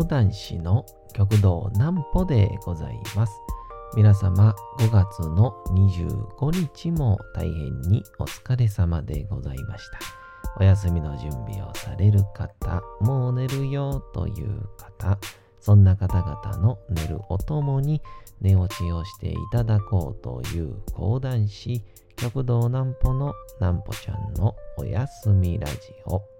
講談師の極道南歩でございます。皆様5月の25日も大変にお疲れ様でございました。お休みの準備をされる方、もう寝るよという方、そんな方々の寝るおともに寝落ちをしていただこうという講談師、極道南歩の南歩ちゃんのおやすみラジオ。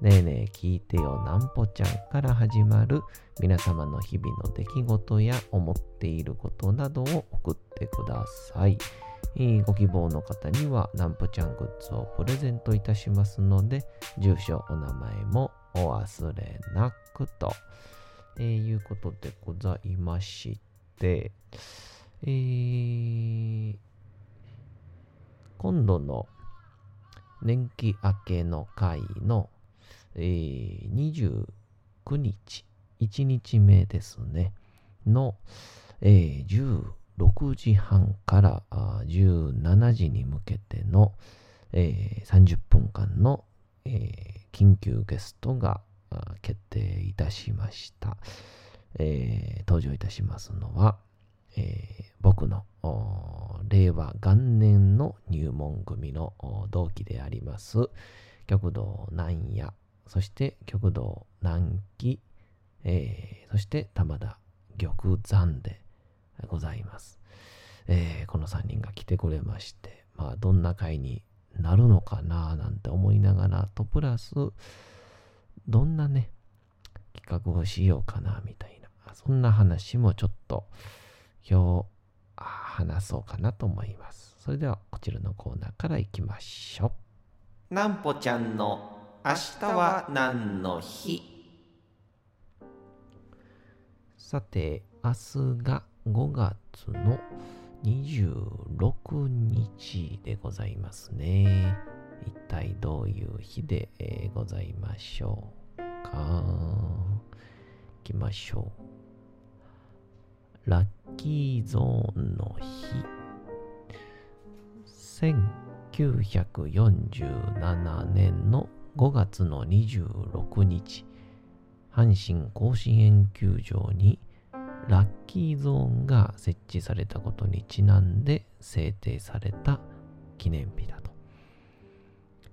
ねえねえ聞いてよなんぽちゃんから始まる皆様の日々の出来事や思っていることなどを送ってください。ご希望の方にはなんぽちゃんグッズをプレゼントいたしますので、住所、お名前もお忘れなくと、えー、いうことでございまして、えー、今度の年季明けの会のえー、29日、1日目ですね、の、えー、16時半から17時に向けての、えー、30分間の、えー、緊急ゲストが決定いたしました。えー、登場いたしますのは、えー、僕の令和元年の入門組の同期であります、極道南野そして極道南紀、えー、そして玉田玉山でございます。えー、この3人が来てくれまして、まあ、どんな会になるのかななんて思いながらと、プラス、どんなね、企画をしようかなみたいな、そんな話もちょっと今日話そうかなと思います。それではこちらのコーナーからいきましょう。なんぽちゃんの明日は何の日？さて、明日が5月の26日でございますね。一体どういう日で、ございましょうか？いきましょう。ラッキーゾーンの日。1947年の5月の26日、阪神甲子園球場にラッキーゾーンが設置されたことにちなんで制定された記念日だと。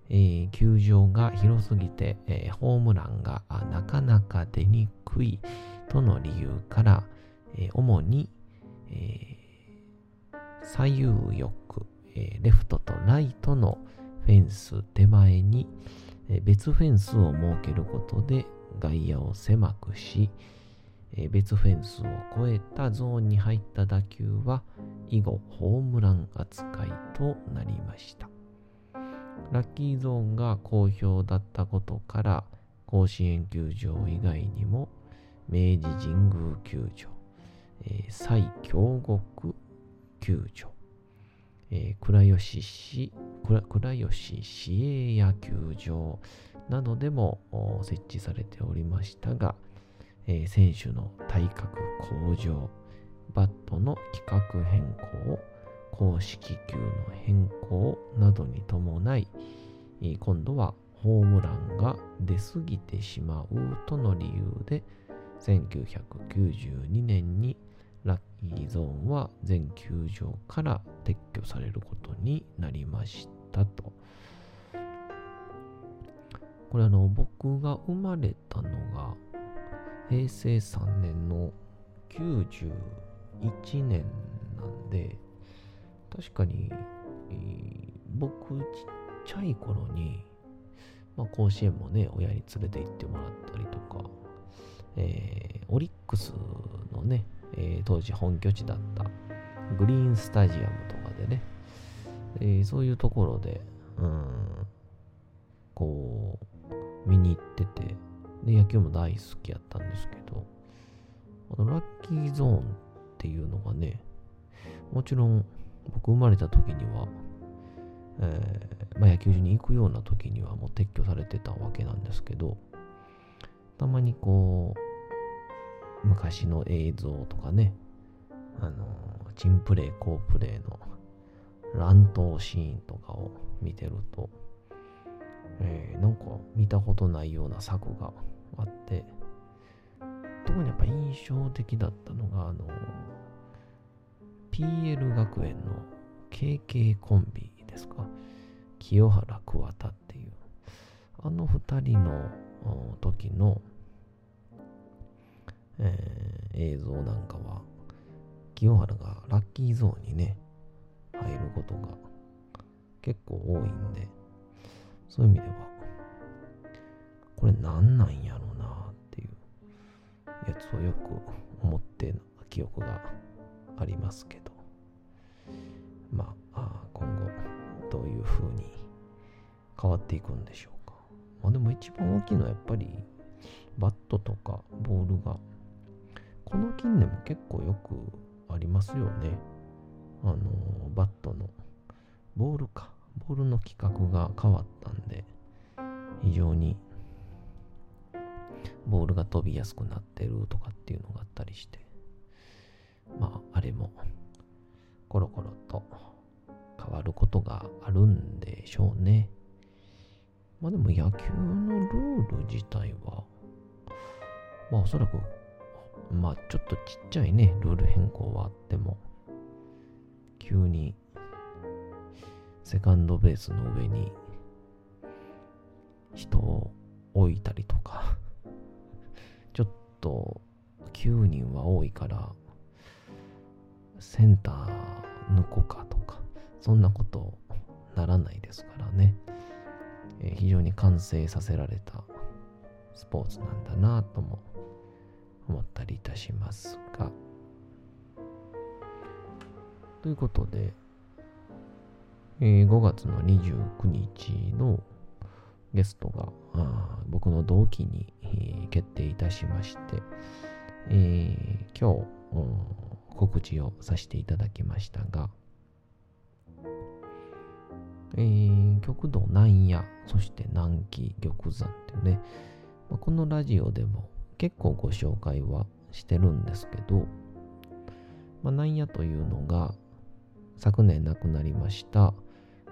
えー、球場が広すぎて、えー、ホームランがなかなか出にくいとの理由から、えー、主に、え左右翼、えレフトとライトのフェンス手前に、別フェンスを設けることで外野を狭くし、別フェンスを越えたゾーンに入った打球は以後ホームラン扱いとなりました。ラッキーゾーンが好評だったことから甲子園球場以外にも明治神宮球場、えー、西京極球場、えー、倉吉市、倉吉市営野球場。などでも設置されておりましたが、えー、選手の体格向上、バットの規格変更、公式球の変更などに伴い、今度はホームランが出過ぎてしまうとの理由で、1992年にラッキーゾーンは全球場から撤去されることになりましたと。これあの僕が生まれたのが平成3年の91年なんで確かに、えー、僕ちっちゃい頃に、まあ、甲子園もね親に連れて行ってもらったりとか、えー、オリックスのねえー、当時本拠地だったグリーンスタジアムとかでね、えー、そういうところで、うん、こう、見に行ってて、で、野球も大好きやったんですけど、あのラッキーゾーンっていうのがね、もちろん僕生まれた時には、えー、まあ、野球場に行くような時にはもう撤去されてたわけなんですけど、たまにこう、昔の映像とかね、あのー、チンプレー、コープレーの乱闘シーンとかを見てると、えー、なんか見たことないような作があって、特にやっぱ印象的だったのが、あの、PL 学園の KK コンビですか？清原桑田っていう、あの二人の時の、えー、映像なんかは、清原がラッキーゾーンにね、入ることが結構多いんで、そういう意味では、これ何なんやろうなっていうやつをよく思って記憶がありますけど、まあ、今後どういう風に変わっていくんでしょうか。まあでも一番大きいのはやっぱりバットとかボールが、この近年も結構よくありますよね。あの、バットのボールか。ボールの規格が変わったんで、非常にボールが飛びやすくなってるとかっていうのがあったりして、まあ、あれもコロコロと変わることがあるんでしょうね。まあでも野球のルール自体は、まあおそらく、まあちょっとちっちゃいね、ルール変更はあっても、急にセカンドベースの上に人を置いたりとか。ちょっと9人は多いからセンター抜こうかとか。そんなことならないですからね、えー、非常に完成させられたスポーツなんだなとも思ったりいたしますが。ということで、えー、5月の29日のゲストが僕の同期に、えー、決定いたしまして、えー、今日、告知をさせていただきましたが、えー、極道南野、そして南紀玉山っていうね、まあ、このラジオでも結構ご紹介はしてるんですけど、まあ、南野というのが、昨年亡くなりました、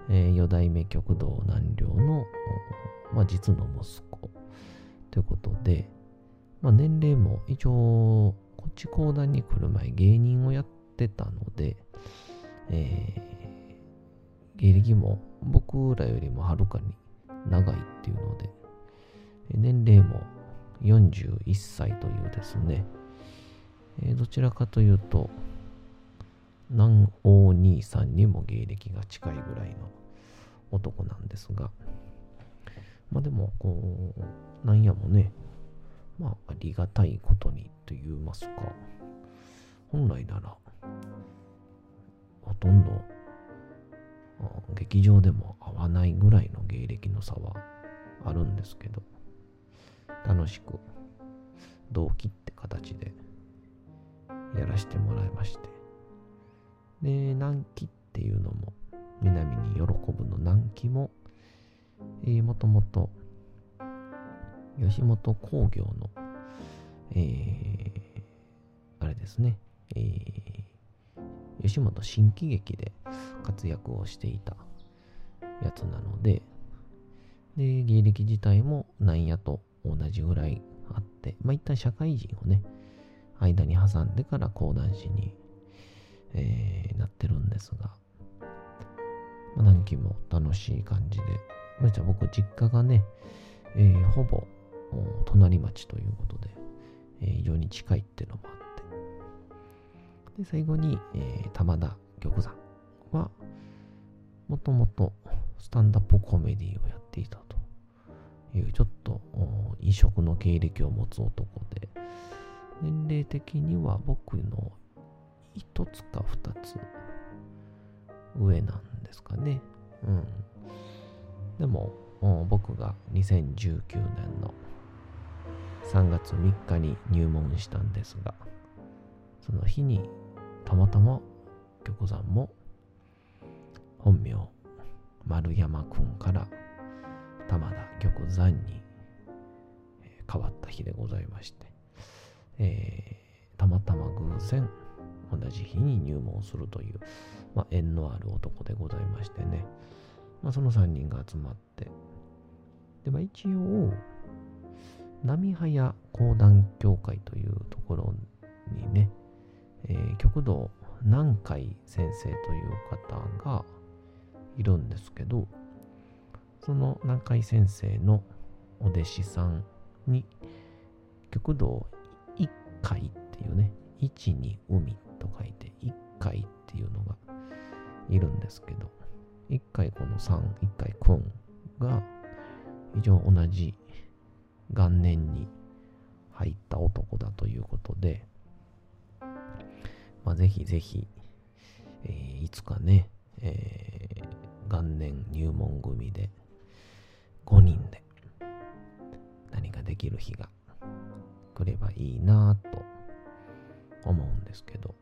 えー、四代目極道南陵の、まあ、実の息子ということで、まあ、年齢も一応こっち講談に来る前芸人をやってたので、えー、芸歴も僕らよりもはるかに長いっていうので年齢も41歳というですね、えー、どちらかというと南王兄さんにも芸歴が近いぐらいの男なんですが、まあでも、こう、なんやもね、まあありがたいことにと言いますか、本来なら、ほとんど、劇場でも合わないぐらいの芸歴の差はあるんですけど、楽しく同期って形でやらせてもらいまして、で、南紀っていうのも、南に喜ぶの南紀も、えー、もともと、吉本興業の、えー、あれですね、えー、吉本新喜劇で活躍をしていたやつなので、で、芸歴自体もなんやと同じぐらいあって、まあ、一旦社会人をね、間に挟んでから講談師にえー、なってるんですが、まあ、何期も楽しい感じで、まあ、じゃ僕実家がね、えー、ほぼ隣町ということで、えー、非常に近いっていうのもあって、で、最後に、えー、玉田玉山は、もともとスタンダップコメディをやっていたというちょっと異色の経歴を持つ男で、年齢的には僕の一つか二つ上なんですかね。うん。でも、僕が2019年の3月3日に入門したんですが、その日にたまたま玉山も本名丸山くんから玉田玉山に変わった日でございまして、えー、たまたま偶然同じ日に入門するという、まあ、縁のある男でございましてね、まあ、その3人が集まって、で、まあ、一応、波早講談協会というところにね、えー、極道南海先生という方がいるんですけど、その南海先生のお弟子さんに、極道一海っていうね、一に海と書いて一海っていうのがいるんですけど、一回この3、一回くんが非常同じ元年に入った男だということで、まあ、ぜひぜひ、えー、いつかね、えー、元年入門組で5人で何かできる日が来ればいいなと思うんですけど。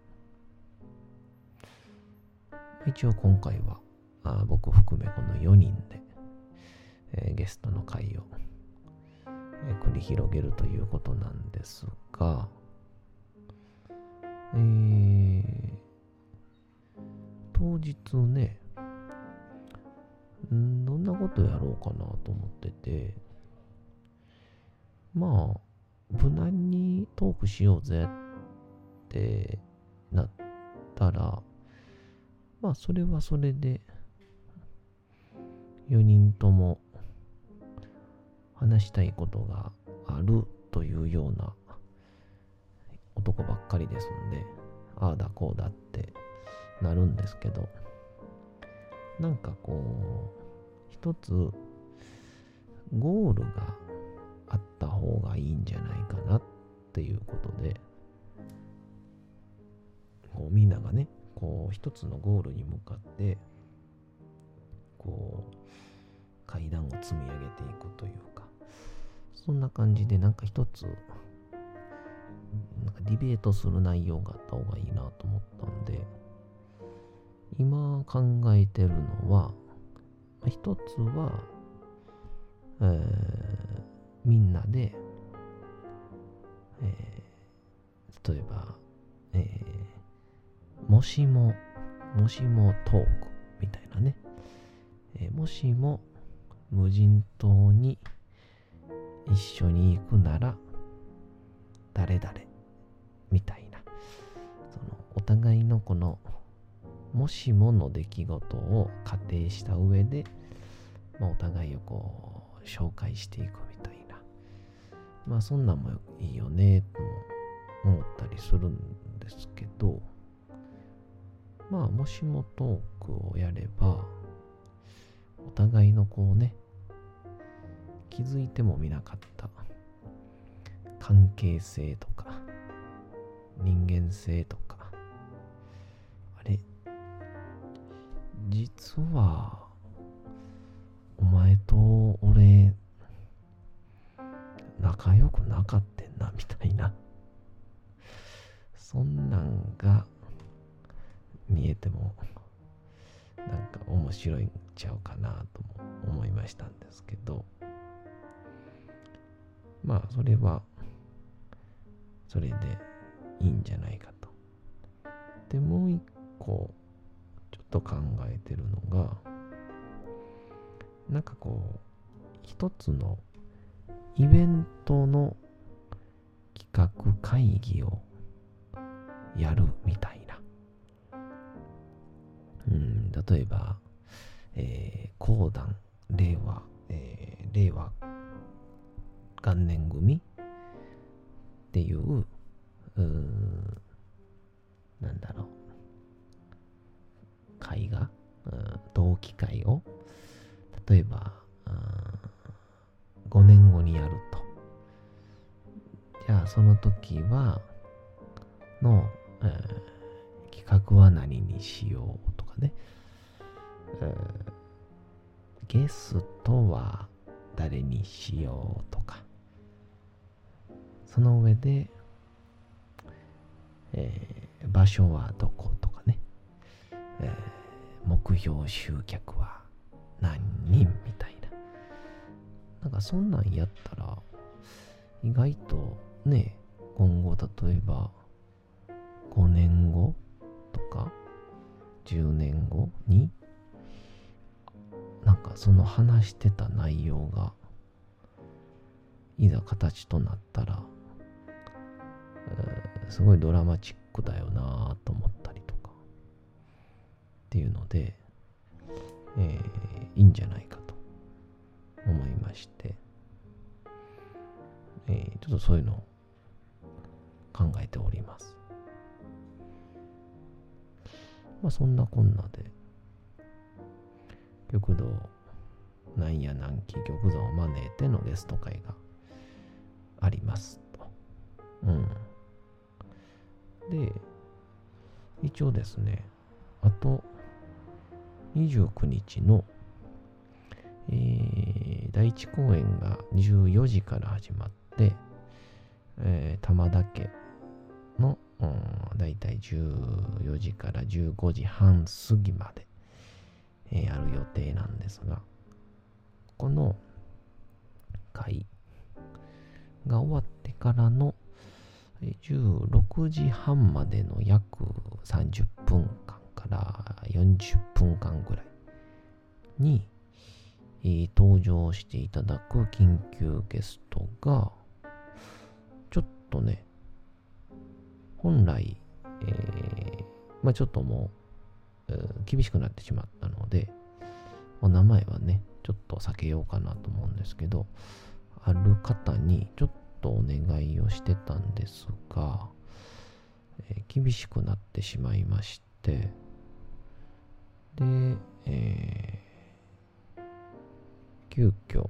一応今回はあ僕含めこの4人で、えー、ゲストの会を、えー、繰り広げるということなんですが、えー、当日ね、んどんなことやろうかなと思ってて、まあ、無難にトークしようぜってなったら、まあ、それはそれで、4人とも話したいことがあるというような男ばっかりですんで、ああだこうだってなるんですけど、なんかこう、一つゴールがあった方がいいんじゃないかなっていうことで、こうみんながね、こう一つのゴールに向かって、こう階段を積み上げていくというか、そんな感じでなんか一つなんかディベートする内容があった方がいいなと思ったんで、今考えてるのは、一つは、えー、みんなで、えー、例えば、えー、もしも、もしもトークみたいなね、えー、もしも無人島に一緒に行くなら誰々みたいな。そのお互いのこのもしもの出来事を仮定した上で、まあ、お互いをこう紹介していく。まあそんなんもいいよねと思ったりするんですけどまあもしもトークをやればお互いのこうね気づいてもみなかった関係性とか人間性とかあれ実はお前と俺仲良くなかったんなみたいなそんなんが見えてもなんか面白いんちゃうかなとも思いましたんですけどまあそれはそれでいいんじゃないかと。で、もう一個、ちょっと考えてるのが、なんかこう、一つのイベントの企画会議をやるみたいな。うん、例えば、えー、講談、令和、えー、令和元年組っていう、うなんだろう、会が、同期会を、例えば、その時は、の、えー、企画は何にしようとかね、えー、ゲストは誰にしようとか、その上で、えー、場所はどことかね、えー、目標集客は何人みたいな。なんかそんなんやったら、意外とね、今後例えば5年後とか10年後になんかその話してた内容がいざ形となったら、すごいドラマチックだよなと思ったりとかっていうので、えー、いいんじゃないかと思いまして、えー、ちょっとそういうのを考えております。まあそんなこんなで、極道なんや南紀玉座を招いてのゲスト会がありますと。うん。で、一応ですね、あと29日の、えー、第1公演が14時から始まってて、えー、玉田家の、うん、だいたい14時から15時半過ぎまで、えー、ある予定なんですが、この会が終わってからの16時半までの約30分間から40分間ぐらいに、登場していただく緊急ゲストがとね本来、えー、まあちょっともう、えー、厳しくなってしまったので、お名前はね、ちょっと避けようかなと思うんですけど、ある方にちょっとお願いをしてたんですが、えー、厳しくなってしまいまして、で、えー、急遽、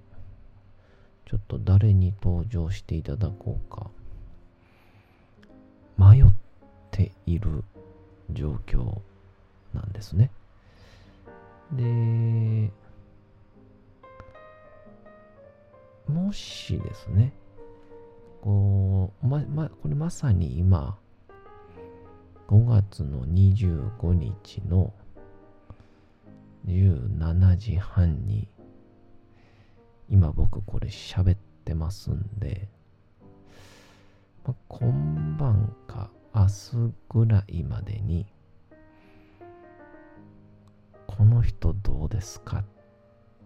ちょっと誰に登場していただこうか、迷っている状況なんですね。で、もしですね、こう、ま、ま、これまさに今、5月の25日の17時半に、今僕これ喋ってますんで、まあ、今晩か明日ぐらいまでに、この人どうですかっ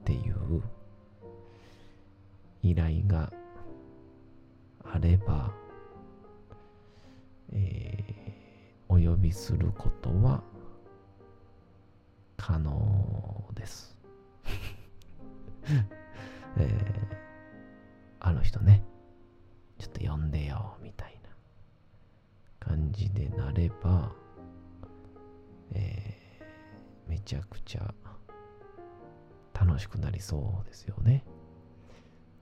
ていう依頼があれば、えー、お呼びすることは可能です。えー、あの人ね、ちょっと呼んでよ、みたいな感じでなれば、えー、めちゃくちゃ楽しくなりそうですよね。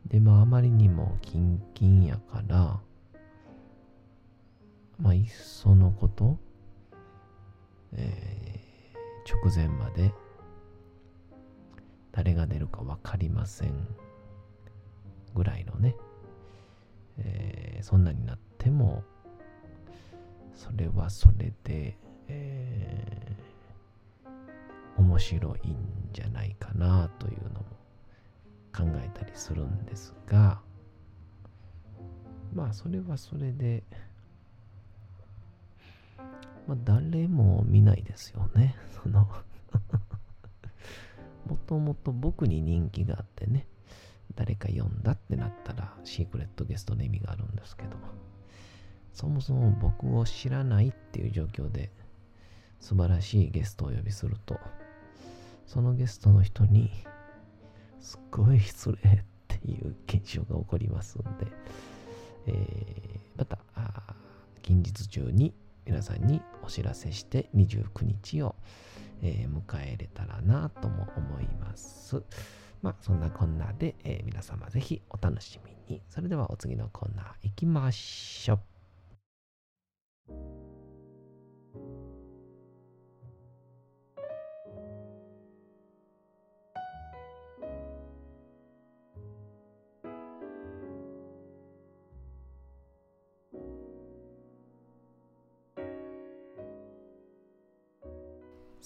で、まあ、あまりにもキンキンやから、まあ、いっそのこと、えー、直前まで誰が出るか分かりませんぐらいのね、えー、そんなになっても、それはそれで、えー、面白いんじゃないかなというのも考えたりするんですが、まあそれはそれで、まあ誰も見ないですよね。そのもともと僕に人気があってね、誰か読んだっってなったらシークレットゲストの意味があるんですけど、そもそも僕を知らないっていう状況で素晴らしいゲストをお呼びすると、そのゲストの人にすっごい失礼っていう現象が起こりますんで、えー、また近日中に皆さんにお知らせして29日を、えー、迎えれたらなとも思います。まあそんなこんなで、えー、皆様ぜひお楽しみに。それではお次のコーナー行きましょう。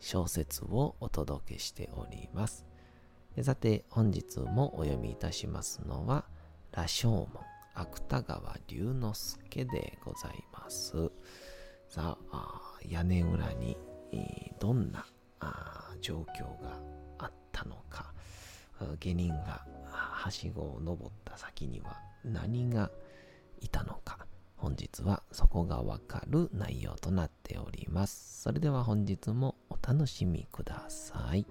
小説をお届けしております。さて、本日もお読みいたしますのは、羅生門、芥川龍之介でございます。さあ、屋根裏にどんな状況があったのか、下人がはしごを登った先には何がいたのか、本日はそこがわかる内容となっております。それでは本日もお楽しみください。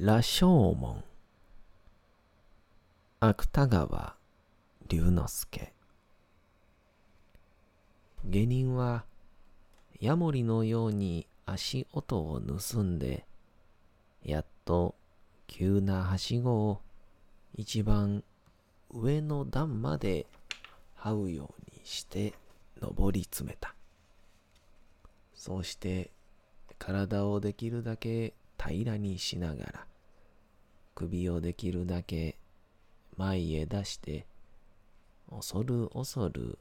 羅生門。芥川龍之介。下人はヤモリのように足音を盗んでやっと急なはしごを一番上の段まで這うようにして登り詰めた。そうして体をできるだけ平らにしながら首をできるだけ前へ出して恐る恐る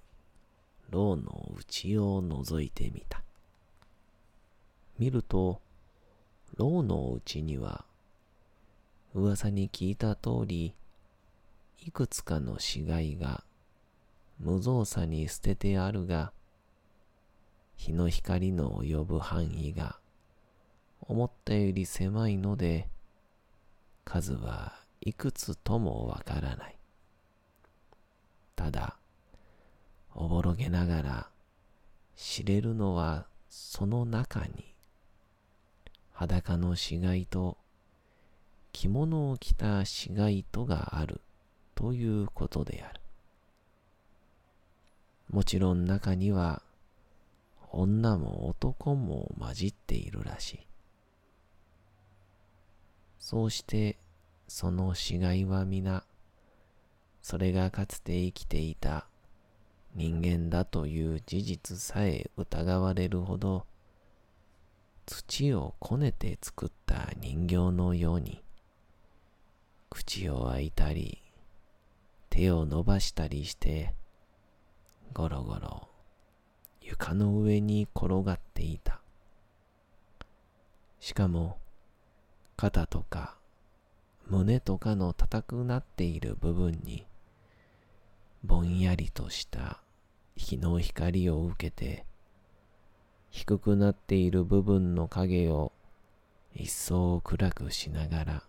牢の内を覗いてみた。見ると牢の内には噂に聞いた通りいくつかの死骸が無造作に捨ててあるが日の光の及ぶ範囲が思ったより狭いので数はいくつともわからない。ただ、おぼろげながら知れるのはその中に裸の死骸と着物を着た死骸とがあるということである。もちろん中には女も男も混じっているらしい。そうしてその死骸は皆、それがかつて生きていた人間だという事実さえ疑われるほど、土をこねて作った人形のように、口を開いたり、手を伸ばしたりして、ゴロゴロ床の上に転がっていた。しかも、肩とか胸とかの硬くなっている部分にぼんやりとした日の光を受けて低くなっている部分の影を一層暗くしながら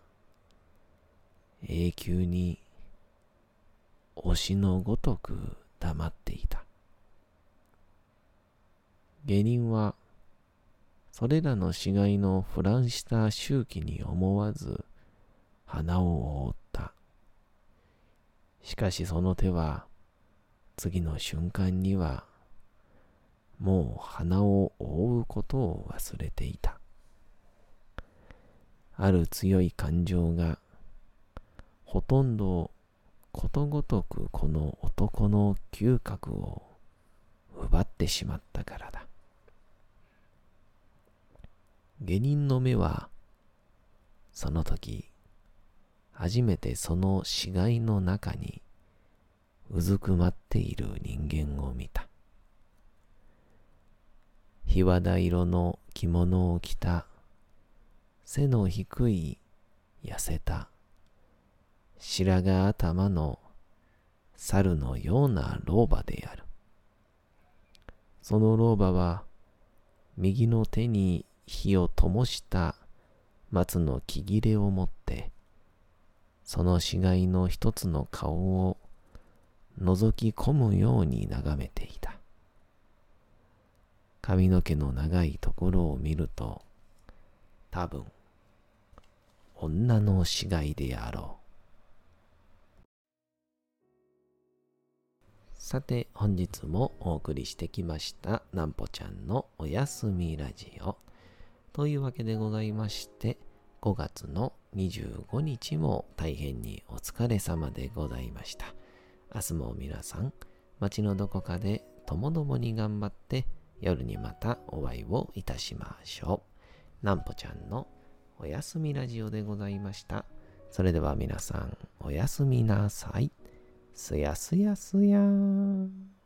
永久に推しのごとく黙っていた。下人はそれらの死骸のフランした周期に思わず鼻を覆った。しかしその手は次の瞬間にはもう鼻を覆うことを忘れていた。ある強い感情がほとんどことごとくこの男の嗅覚を奪ってしまったからだ。下人の目は、その時、初めてその死骸の中にうずくまっている人間を見た。日和田色の着物を着た背の低い痩せた白髪頭の猿のような老婆である。その老婆は右の手に火を灯した松の木切れを持って、その死骸の一つの顔を覗き込むように眺めていた。髪の毛の長いところを見ると、多分、女の死骸であろう。さて、本日もお送りしてきました、なんぽちゃんのおやすみラジオ。というわけでございまして、5月の25日も大変にお疲れ様でございました。明日も皆さん、街のどこかでともどもに頑張って夜にまたお会いをいたしましょう。なんぽちゃんのおやすみラジオでございました。それでは皆さん、おやすみなさい。すやすやすやーん。